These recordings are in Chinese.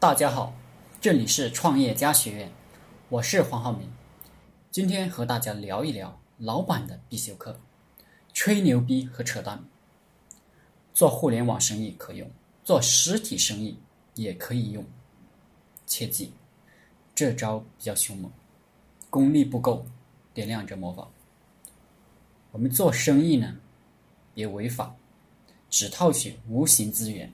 大家好，这里是创业家学院，我是黄浩明。今天和大家聊一聊老板的必修课——吹牛逼和扯淡。做互联网生意可用，做实体生意也可以用。切记，这招比较凶猛，功力不够，点亮这魔法。我们做生意呢，别违法，只套取无形资源，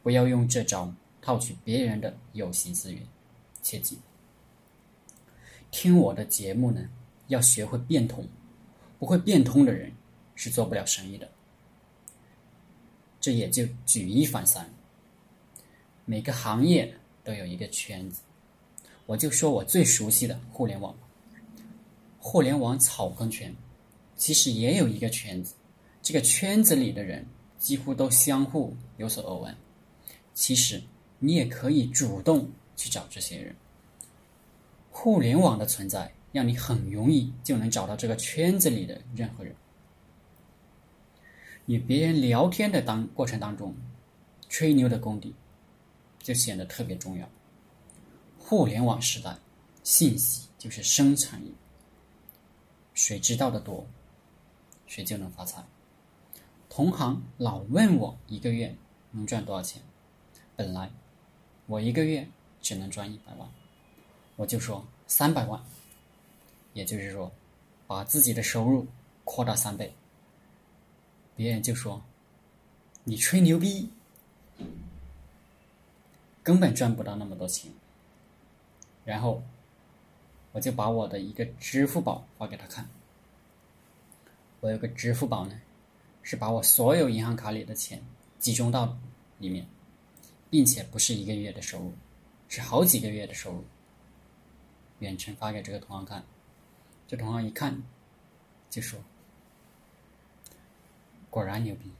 不要用这招套取别人的有形资源。切记，听我的节目呢，要学会变通，不会变通的人是做不了生意的。这也就举一反三，每个行业都有一个圈子，我就说我最熟悉的互联网，互联网草根圈。其实也有一个圈子，这个圈子里的人几乎都相互有所耳闻。其实你也可以主动去找这些人。互联网的存在，让你很容易就能找到这个圈子里的任何人。与别人聊天的当过程当中，吹牛的功底就显得特别重要。互联网时代，信息就是生产力，谁知道的多？谁就能发财。同行老问我一个月能赚多少钱，本来我一个月只能赚一百万，我就说三百万，也就是说把自己的收入扩大三倍。别人就说你吹牛逼，根本赚不到那么多钱。然后我就把我的一个支付宝发给他看。我有个支付宝呢，是把我所有银行卡里的钱集中到里面，并且不是一个月的收入，是好几个月的收入。远程发给这个同行看，这同行一看，就说：“果然牛逼！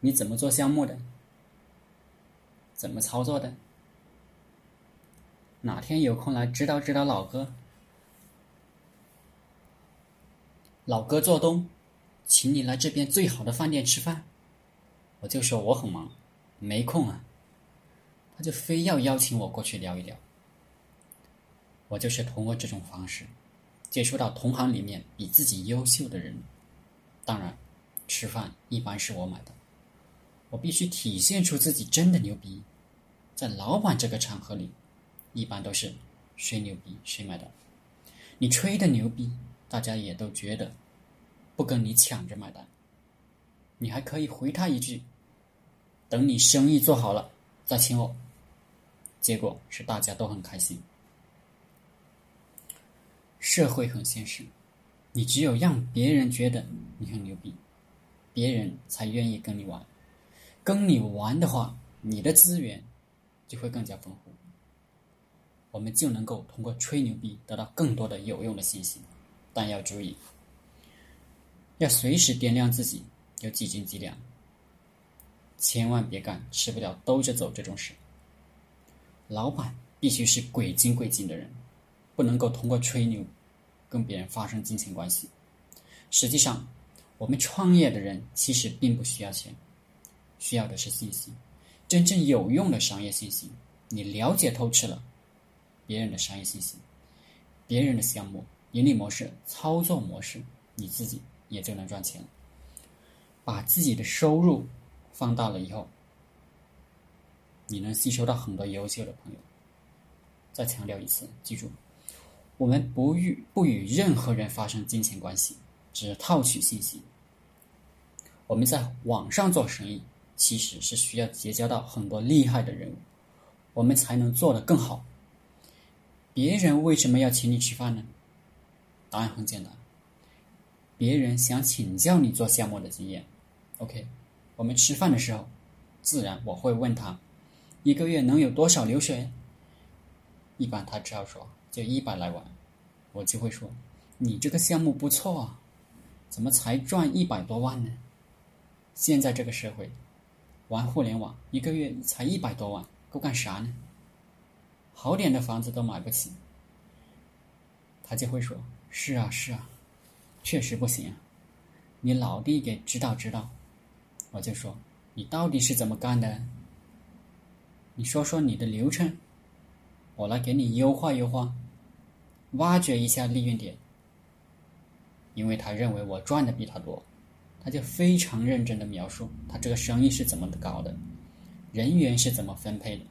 你怎么做项目的？怎么操作的？哪天有空来指导指导老哥？”老哥做东，请你来这边最好的饭店吃饭。我就说我很忙，没空啊。他就非要邀请我过去聊一聊。我就是通过这种方式，接触到同行里面比自己优秀的人。当然，吃饭一般是我买的。我必须体现出自己真的牛逼。在老板这个场合里，一般都是谁牛逼谁买单。你吹的牛逼。大家也都觉得不跟你抢着买单，你还可以回他一句：“等你生意做好了再请我。”结果是大家都很开心。社会很现实，你只有让别人觉得你很牛逼，别人才愿意跟你玩。跟你玩的话，你的资源就会更加丰富，我们就能够通过吹牛逼得到更多的有用的信息。但要注意，要随时掂量自己有几斤几两，千万别干吃不了兜着走这种事。老板必须是鬼精鬼精的人，不能够通过吹牛跟别人发生金钱关系。实际上，我们创业的人其实并不需要钱，需要的是信息，真正有用的商业信息。你了解透彻了别人的商业信息，别人的项目。盈利模式、操作模式，你自己也就能赚钱。把自己的收入放大了以后，你能吸收到很多优秀的朋友。再强调一次，记住，我们不与不与任何人发生金钱关系，只套取信息。我们在网上做生意，其实是需要结交到很多厉害的人物，我们才能做得更好。别人为什么要请你吃饭呢？答案很简单，别人想请教你做项目的经验。OK，我们吃饭的时候，自然我会问他，一个月能有多少流水？一般他只要说就一百来万，我就会说，你这个项目不错啊，怎么才赚一百多万呢？现在这个社会，玩互联网一个月才一百多万，够干啥呢？好点的房子都买不起。他就会说。是啊，是啊，确实不行啊！你老弟给指导指导。我就说，你到底是怎么干的？你说说你的流程，我来给你优化优化，挖掘一下利润点。因为他认为我赚的比他多，他就非常认真的描述他这个生意是怎么搞的，人员是怎么分配的，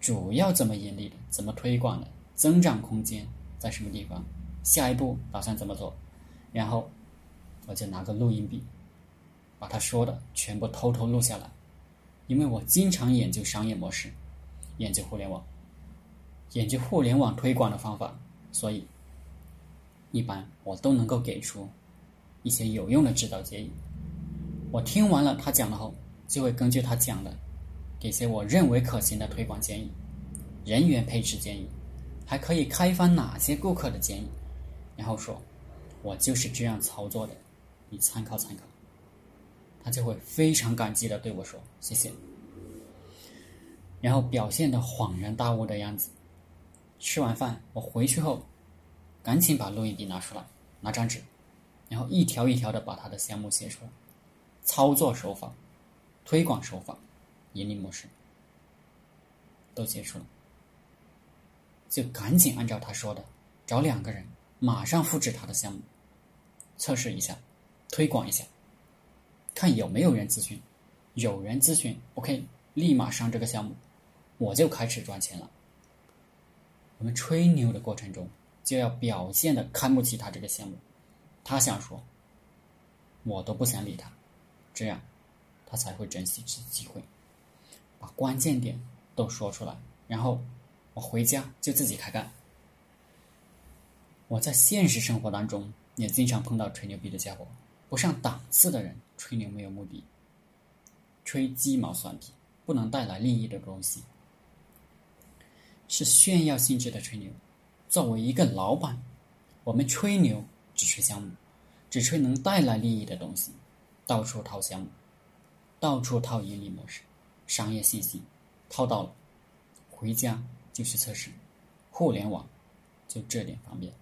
主要怎么盈利的，怎么推广的，增长空间在什么地方，下一步打算怎么做，然后我就拿个录音笔，把他说的全部偷偷录下来，因为我经常研究商业模式，研究互联网，研究互联网推广的方法，所以。一般我都能够给出一些有用的指导建议。我听完了他讲的后，就会根据他讲的，给些我认为可行的推广建议、人员配置建议，还可以开发哪些顾客的建议，然后说，我就是这样操作的，你参考参考。他就会非常感激的对我说：“谢谢。”然后表现的恍然大悟的样子。吃完饭，我回去后。赶紧把录音笔拿出来，拿张纸，然后一条一条的把他的项目写出来，操作手法、推广手法、盈利模式都写出来，就赶紧按照他说的，找两个人，马上复制他的项目，测试一下，推广一下，看有没有人咨询，有人咨询，OK，立马上这个项目，我就开始赚钱了。我们吹牛的过程中。就要表现的看不起他这个项目，他想说，我都不想理他，这样，他才会珍惜这次机会，把关键点都说出来，然后我回家就自己开干。我在现实生活当中也经常碰到吹牛逼的家伙，不上档次的人吹牛没有目的，吹鸡毛蒜皮，不能带来利益的东西，是炫耀性质的吹牛。作为一个老板，我们吹牛只吹项目，只吹能带来利益的东西，到处套项目，到处套盈利模式、商业信息，套到了，回家就去测试。互联网就这点方便，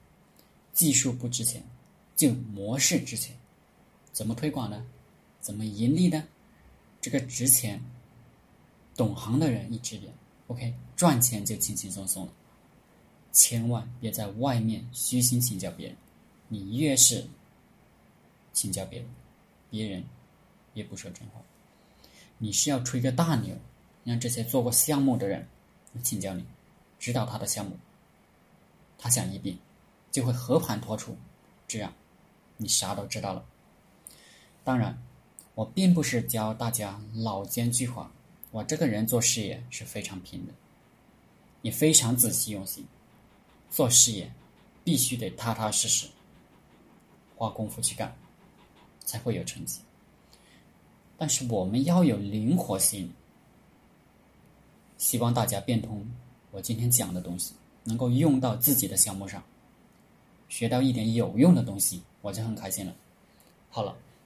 技术不值钱，就模式值钱。怎么推广呢？怎么盈利呢？这个值钱，懂行的人一指点，OK，赚钱就轻轻松松了。千万别在外面虚心请教别人，你越是请教别人，别人越不说真话。你是要吹个大牛，让这些做过项目的人请教你，指导他的项目，他想一笔就会和盘托出，这样你啥都知道了。当然，我并不是教大家老奸巨猾，我这个人做事业是非常拼的，也非常仔细用心。做事业必须得踏踏实实，花功夫去干，才会有成绩。但是我们要有灵活性，希望大家变通我今天讲的东西，能够用到自己的项目上，学到一点有用的东西，我就很开心了。好了，